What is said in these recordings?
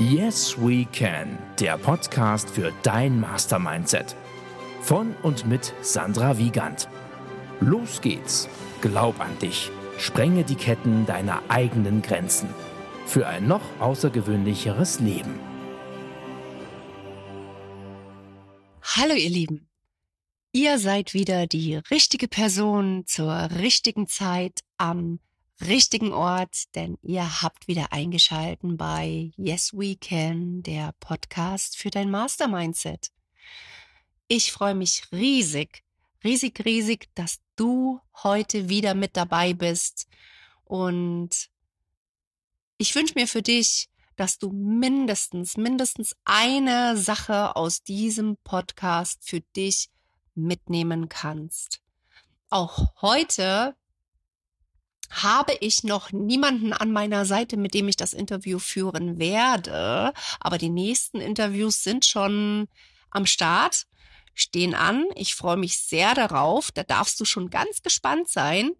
Yes We Can, der Podcast für dein Mastermindset. Von und mit Sandra Wiegand. Los geht's. Glaub an dich. Sprenge die Ketten deiner eigenen Grenzen. Für ein noch außergewöhnlicheres Leben. Hallo ihr Lieben. Ihr seid wieder die richtige Person zur richtigen Zeit am richtigen Ort, denn ihr habt wieder eingeschalten bei Yes We Can, der Podcast für dein Mastermindset. Ich freue mich riesig, riesig, riesig, dass du heute wieder mit dabei bist und ich wünsche mir für dich, dass du mindestens, mindestens eine Sache aus diesem Podcast für dich mitnehmen kannst. Auch heute habe ich noch niemanden an meiner Seite, mit dem ich das Interview führen werde. Aber die nächsten Interviews sind schon am Start, stehen an. Ich freue mich sehr darauf. Da darfst du schon ganz gespannt sein.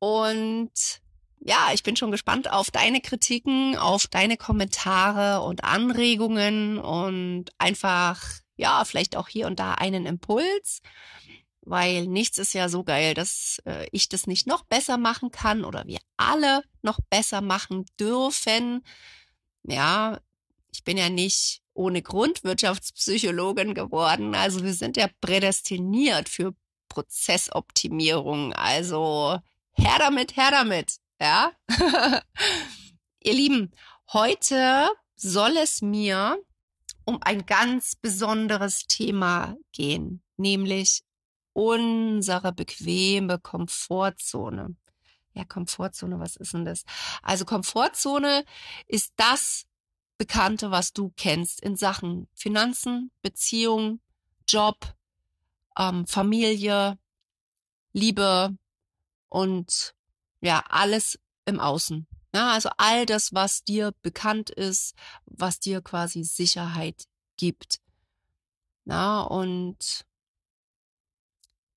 Und ja, ich bin schon gespannt auf deine Kritiken, auf deine Kommentare und Anregungen und einfach, ja, vielleicht auch hier und da einen Impuls weil nichts ist ja so geil, dass äh, ich das nicht noch besser machen kann oder wir alle noch besser machen dürfen. Ja, ich bin ja nicht ohne Grund Wirtschaftspsychologin geworden. Also wir sind ja prädestiniert für Prozessoptimierung. Also her damit, her damit. Ja. Ihr Lieben, heute soll es mir um ein ganz besonderes Thema gehen, nämlich unsere bequeme Komfortzone. Ja, Komfortzone, was ist denn das? Also Komfortzone ist das Bekannte, was du kennst in Sachen Finanzen, Beziehung, Job, ähm, Familie, Liebe und ja, alles im Außen. Ja, also all das, was dir bekannt ist, was dir quasi Sicherheit gibt. Na, und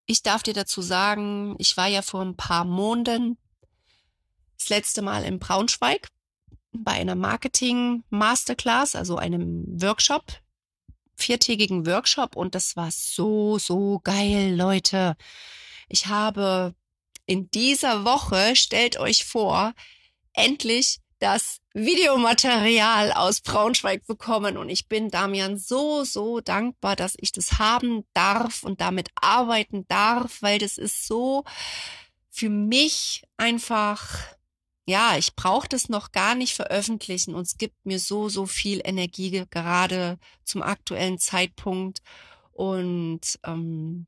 ich darf dir dazu sagen, ich war ja vor ein paar Monaten das letzte Mal in Braunschweig bei einer Marketing Masterclass, also einem Workshop, viertägigen Workshop und das war so, so geil, Leute. Ich habe in dieser Woche, stellt euch vor, endlich das Videomaterial aus Braunschweig bekommen. Und ich bin Damian so, so dankbar, dass ich das haben darf und damit arbeiten darf, weil das ist so für mich einfach, ja, ich brauche das noch gar nicht veröffentlichen. Und es gibt mir so, so viel Energie gerade zum aktuellen Zeitpunkt. Und ähm,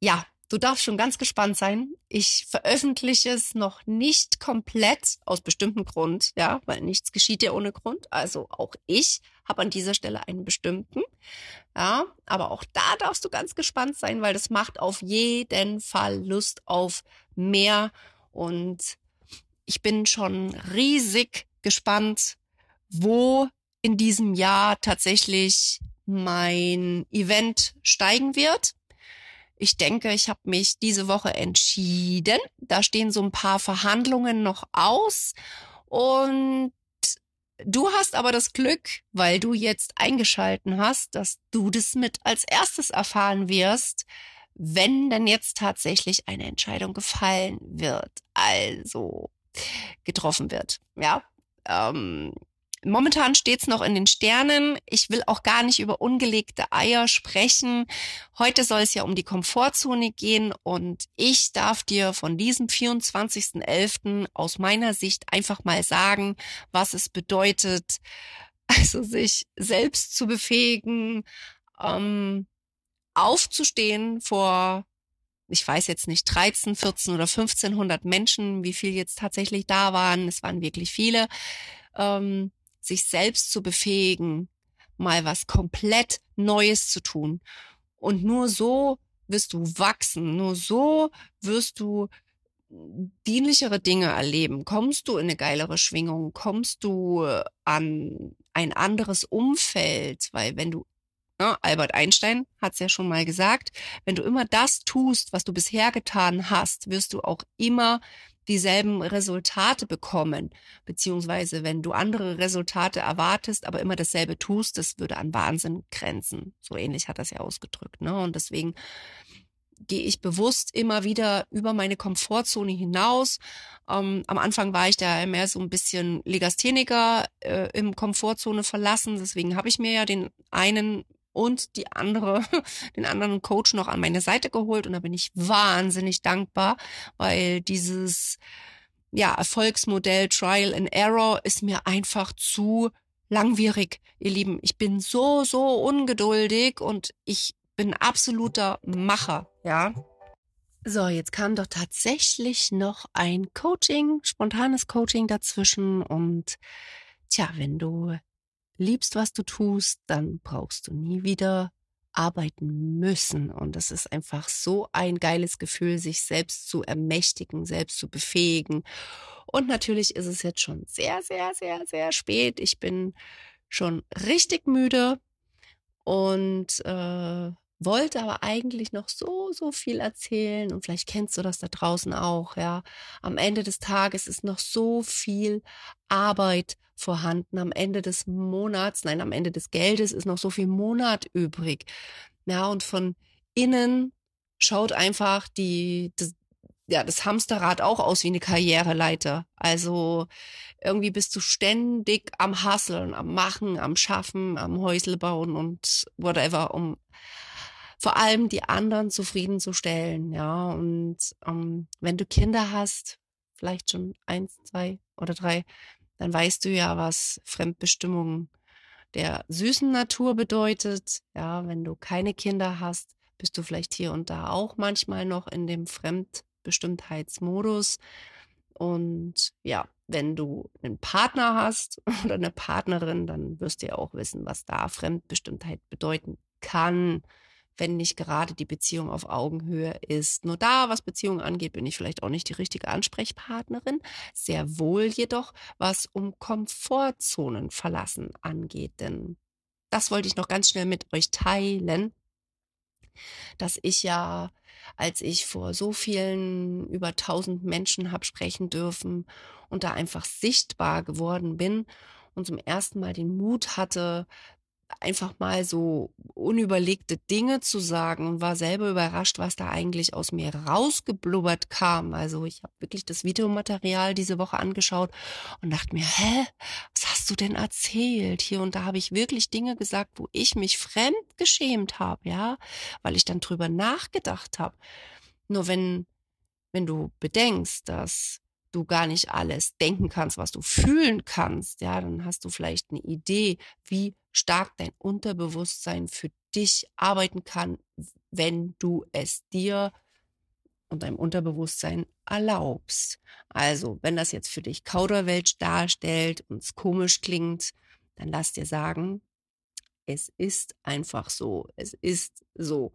ja, Du darfst schon ganz gespannt sein. Ich veröffentliche es noch nicht komplett aus bestimmten Grund, ja, weil nichts geschieht ja ohne Grund. Also auch ich habe an dieser Stelle einen bestimmten. Ja, aber auch da darfst du ganz gespannt sein, weil das macht auf jeden Fall Lust auf mehr und ich bin schon riesig gespannt, wo in diesem Jahr tatsächlich mein Event steigen wird. Ich denke, ich habe mich diese Woche entschieden. Da stehen so ein paar Verhandlungen noch aus. Und du hast aber das Glück, weil du jetzt eingeschalten hast, dass du das mit als erstes erfahren wirst, wenn denn jetzt tatsächlich eine Entscheidung gefallen wird, also getroffen wird. Ja, ähm, Momentan steht's noch in den Sternen. Ich will auch gar nicht über ungelegte Eier sprechen. Heute soll es ja um die Komfortzone gehen und ich darf dir von diesem 24.11. aus meiner Sicht einfach mal sagen, was es bedeutet, also sich selbst zu befähigen, ähm, aufzustehen vor ich weiß jetzt nicht, 13, 14 oder 1500 Menschen, wie viel jetzt tatsächlich da waren. Es waren wirklich viele. Ähm, sich selbst zu befähigen, mal was komplett Neues zu tun. Und nur so wirst du wachsen, nur so wirst du dienlichere Dinge erleben. Kommst du in eine geilere Schwingung, kommst du an ein anderes Umfeld, weil wenn du Ne, Albert Einstein hat es ja schon mal gesagt, wenn du immer das tust, was du bisher getan hast, wirst du auch immer dieselben Resultate bekommen, beziehungsweise wenn du andere Resultate erwartest, aber immer dasselbe tust, das würde an Wahnsinn grenzen. So ähnlich hat das ja ausgedrückt. Ne? Und deswegen gehe ich bewusst immer wieder über meine Komfortzone hinaus. Ähm, am Anfang war ich da mehr so ein bisschen Legastheniker äh, im Komfortzone verlassen. Deswegen habe ich mir ja den einen und die andere, den anderen Coach noch an meine Seite geholt und da bin ich wahnsinnig dankbar, weil dieses ja, Erfolgsmodell Trial and Error ist mir einfach zu langwierig, ihr Lieben. Ich bin so, so ungeduldig und ich bin absoluter Macher, ja. So, jetzt kam doch tatsächlich noch ein Coaching, spontanes Coaching dazwischen und tja, wenn du liebst, was du tust, dann brauchst du nie wieder arbeiten müssen. Und das ist einfach so ein geiles Gefühl, sich selbst zu ermächtigen, selbst zu befähigen. Und natürlich ist es jetzt schon sehr, sehr, sehr, sehr spät. Ich bin schon richtig müde und äh, wollte aber eigentlich noch so, so viel erzählen und vielleicht kennst du das da draußen auch, ja. Am Ende des Tages ist noch so viel Arbeit vorhanden. Am Ende des Monats, nein, am Ende des Geldes ist noch so viel Monat übrig. Ja, und von innen schaut einfach die, das, ja, das Hamsterrad auch aus wie eine Karriereleiter. Also irgendwie bist du ständig am Hasseln, am Machen, am Schaffen, am Häusle bauen und whatever, um vor allem die anderen zufriedenzustellen, ja. Und ähm, wenn du Kinder hast, vielleicht schon eins, zwei oder drei, dann weißt du ja, was Fremdbestimmung der süßen Natur bedeutet. Ja, wenn du keine Kinder hast, bist du vielleicht hier und da auch manchmal noch in dem Fremdbestimmtheitsmodus. Und ja, wenn du einen Partner hast oder eine Partnerin, dann wirst du ja auch wissen, was da Fremdbestimmtheit bedeuten kann wenn nicht gerade die Beziehung auf Augenhöhe ist. Nur da, was Beziehungen angeht, bin ich vielleicht auch nicht die richtige Ansprechpartnerin. Sehr wohl jedoch, was um Komfortzonen verlassen angeht. Denn das wollte ich noch ganz schnell mit euch teilen, dass ich ja, als ich vor so vielen über tausend Menschen habe sprechen dürfen und da einfach sichtbar geworden bin und zum ersten Mal den Mut hatte, einfach mal so unüberlegte Dinge zu sagen und war selber überrascht, was da eigentlich aus mir rausgeblubbert kam. Also ich habe wirklich das Videomaterial diese Woche angeschaut und dachte mir, hä, was hast du denn erzählt? Hier und da habe ich wirklich Dinge gesagt, wo ich mich fremd geschämt habe, ja, weil ich dann drüber nachgedacht habe. Nur wenn wenn du bedenkst, dass du gar nicht alles denken kannst, was du fühlen kannst, ja, dann hast du vielleicht eine Idee, wie stark dein Unterbewusstsein für dich arbeiten kann, wenn du es dir und deinem Unterbewusstsein erlaubst. Also, wenn das jetzt für dich Kauderwelsch darstellt und es komisch klingt, dann lass dir sagen, es ist einfach so. Es ist so.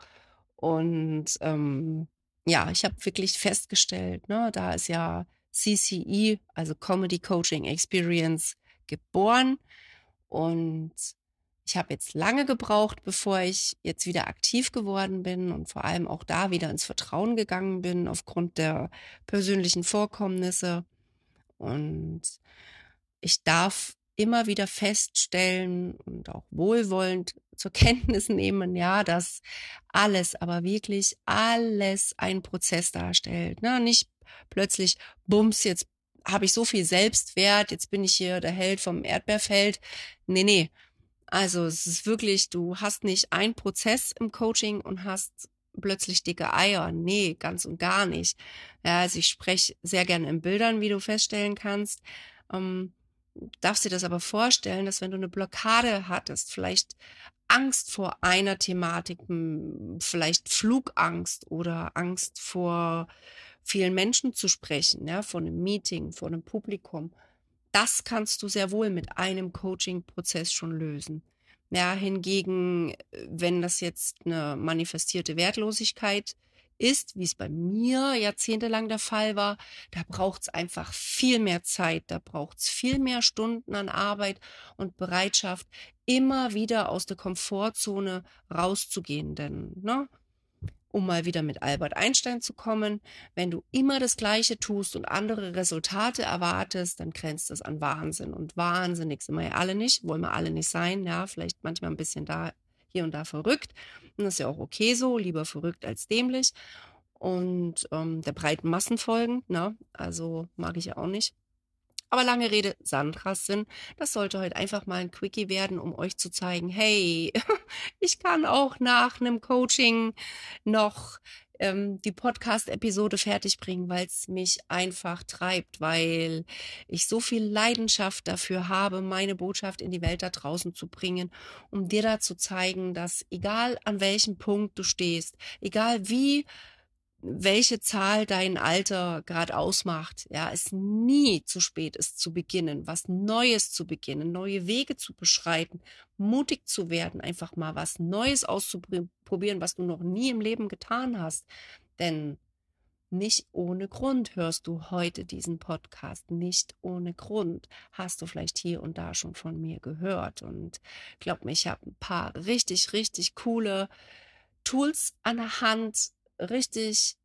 Und ähm, ja, ich habe wirklich festgestellt, ne, da ist ja CCE, also Comedy Coaching Experience, geboren. Und ich habe jetzt lange gebraucht, bevor ich jetzt wieder aktiv geworden bin und vor allem auch da wieder ins Vertrauen gegangen bin aufgrund der persönlichen Vorkommnisse. Und ich darf immer wieder feststellen und auch wohlwollend zur Kenntnis nehmen, ja, dass alles, aber wirklich alles ein Prozess darstellt. Ne? Nicht plötzlich, bums, jetzt habe ich so viel Selbstwert, jetzt bin ich hier der Held vom Erdbeerfeld. Nee, nee. Also es ist wirklich, du hast nicht einen Prozess im Coaching und hast plötzlich dicke Eier. Nee, ganz und gar nicht. Ja, also ich spreche sehr gerne in Bildern, wie du feststellen kannst. Ähm, darfst dir das aber vorstellen, dass wenn du eine Blockade hattest, vielleicht Angst vor einer Thematik, vielleicht Flugangst oder Angst vor vielen Menschen zu sprechen, ja, vor einem Meeting, vor einem Publikum, das kannst du sehr wohl mit einem Coaching-Prozess schon lösen. Ja, hingegen, wenn das jetzt eine manifestierte Wertlosigkeit ist, wie es bei mir jahrzehntelang der Fall war, da braucht es einfach viel mehr Zeit, da braucht es viel mehr Stunden an Arbeit und Bereitschaft, immer wieder aus der Komfortzone rauszugehen. Denn ne, um mal wieder mit Albert Einstein zu kommen, wenn du immer das Gleiche tust und andere Resultate erwartest, dann grenzt das an Wahnsinn. Und wahnsinnig sind wir ja alle nicht, wollen wir alle nicht sein, ja, vielleicht manchmal ein bisschen da, hier und da verrückt. Und das ist ja auch okay so, lieber verrückt als dämlich. Und ähm, der breiten Massen folgen, ne? Also mag ich ja auch nicht. Aber lange Rede, Sandras Sinn. Das sollte heute einfach mal ein Quickie werden, um euch zu zeigen, hey, ich kann auch nach einem Coaching noch ähm, die Podcast-Episode fertig bringen, weil es mich einfach treibt, weil ich so viel Leidenschaft dafür habe, meine Botschaft in die Welt da draußen zu bringen, um dir da zu zeigen, dass egal an welchem Punkt du stehst, egal wie welche Zahl dein Alter gerade ausmacht. Ja, es nie zu spät ist zu beginnen, was Neues zu beginnen, neue Wege zu beschreiten, mutig zu werden, einfach mal was Neues auszuprobieren, was du noch nie im Leben getan hast. Denn nicht ohne Grund hörst du heute diesen Podcast. Nicht ohne Grund hast du vielleicht hier und da schon von mir gehört. Und glaub mir, ich habe ein paar richtig, richtig coole Tools an der Hand, richtig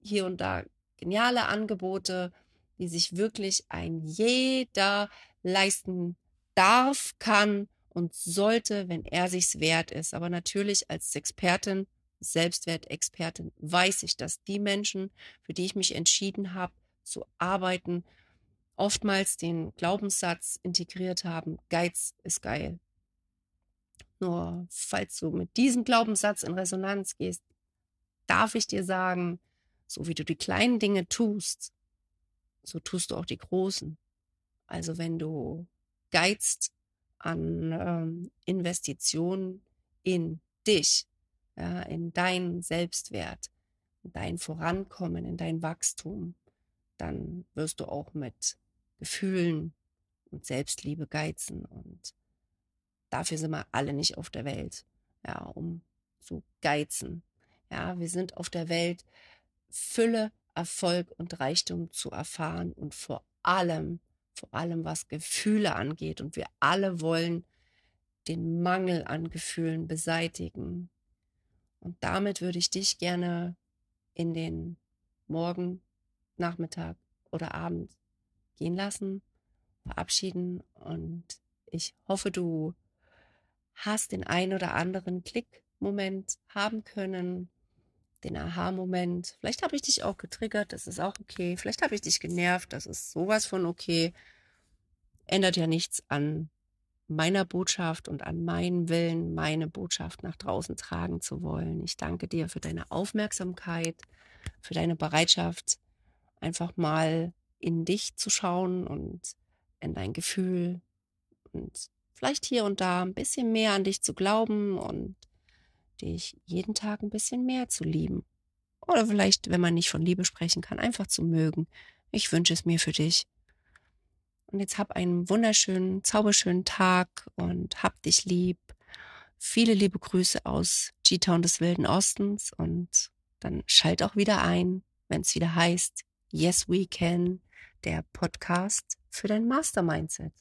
hier und da geniale Angebote, die sich wirklich ein jeder leisten darf, kann und sollte, wenn er sich's wert ist. Aber natürlich als Expertin, Selbstwertexpertin, weiß ich, dass die Menschen, für die ich mich entschieden habe, zu arbeiten, oftmals den Glaubenssatz integriert haben, Geiz ist geil. Nur falls du mit diesem Glaubenssatz in Resonanz gehst, darf ich dir sagen, so wie du die kleinen Dinge tust, so tust du auch die großen. Also wenn du geizt an ähm, Investitionen in dich, ja, in deinen Selbstwert, in dein Vorankommen, in dein Wachstum, dann wirst du auch mit Gefühlen und Selbstliebe geizen. Und dafür sind wir alle nicht auf der Welt, ja, um zu geizen. Ja, wir sind auf der Welt, Fülle, Erfolg und Reichtum zu erfahren und vor allem, vor allem was Gefühle angeht. Und wir alle wollen den Mangel an Gefühlen beseitigen. Und damit würde ich dich gerne in den Morgen, Nachmittag oder Abend gehen lassen, verabschieden. Und ich hoffe, du hast den ein oder anderen Klickmoment haben können, den Aha-Moment. Vielleicht habe ich dich auch getriggert, das ist auch okay. Vielleicht habe ich dich genervt, das ist sowas von okay. Ändert ja nichts an meiner Botschaft und an meinem Willen, meine Botschaft nach draußen tragen zu wollen. Ich danke dir für deine Aufmerksamkeit, für deine Bereitschaft, einfach mal in dich zu schauen und in dein Gefühl und vielleicht hier und da ein bisschen mehr an dich zu glauben und dich jeden Tag ein bisschen mehr zu lieben. Oder vielleicht, wenn man nicht von Liebe sprechen kann, einfach zu mögen. Ich wünsche es mir für dich. Und jetzt hab einen wunderschönen, zauberschönen Tag und hab dich lieb. Viele liebe Grüße aus G-Town des Wilden Ostens und dann schalt auch wieder ein, wenn es wieder heißt Yes We Can, der Podcast für dein Mastermindset.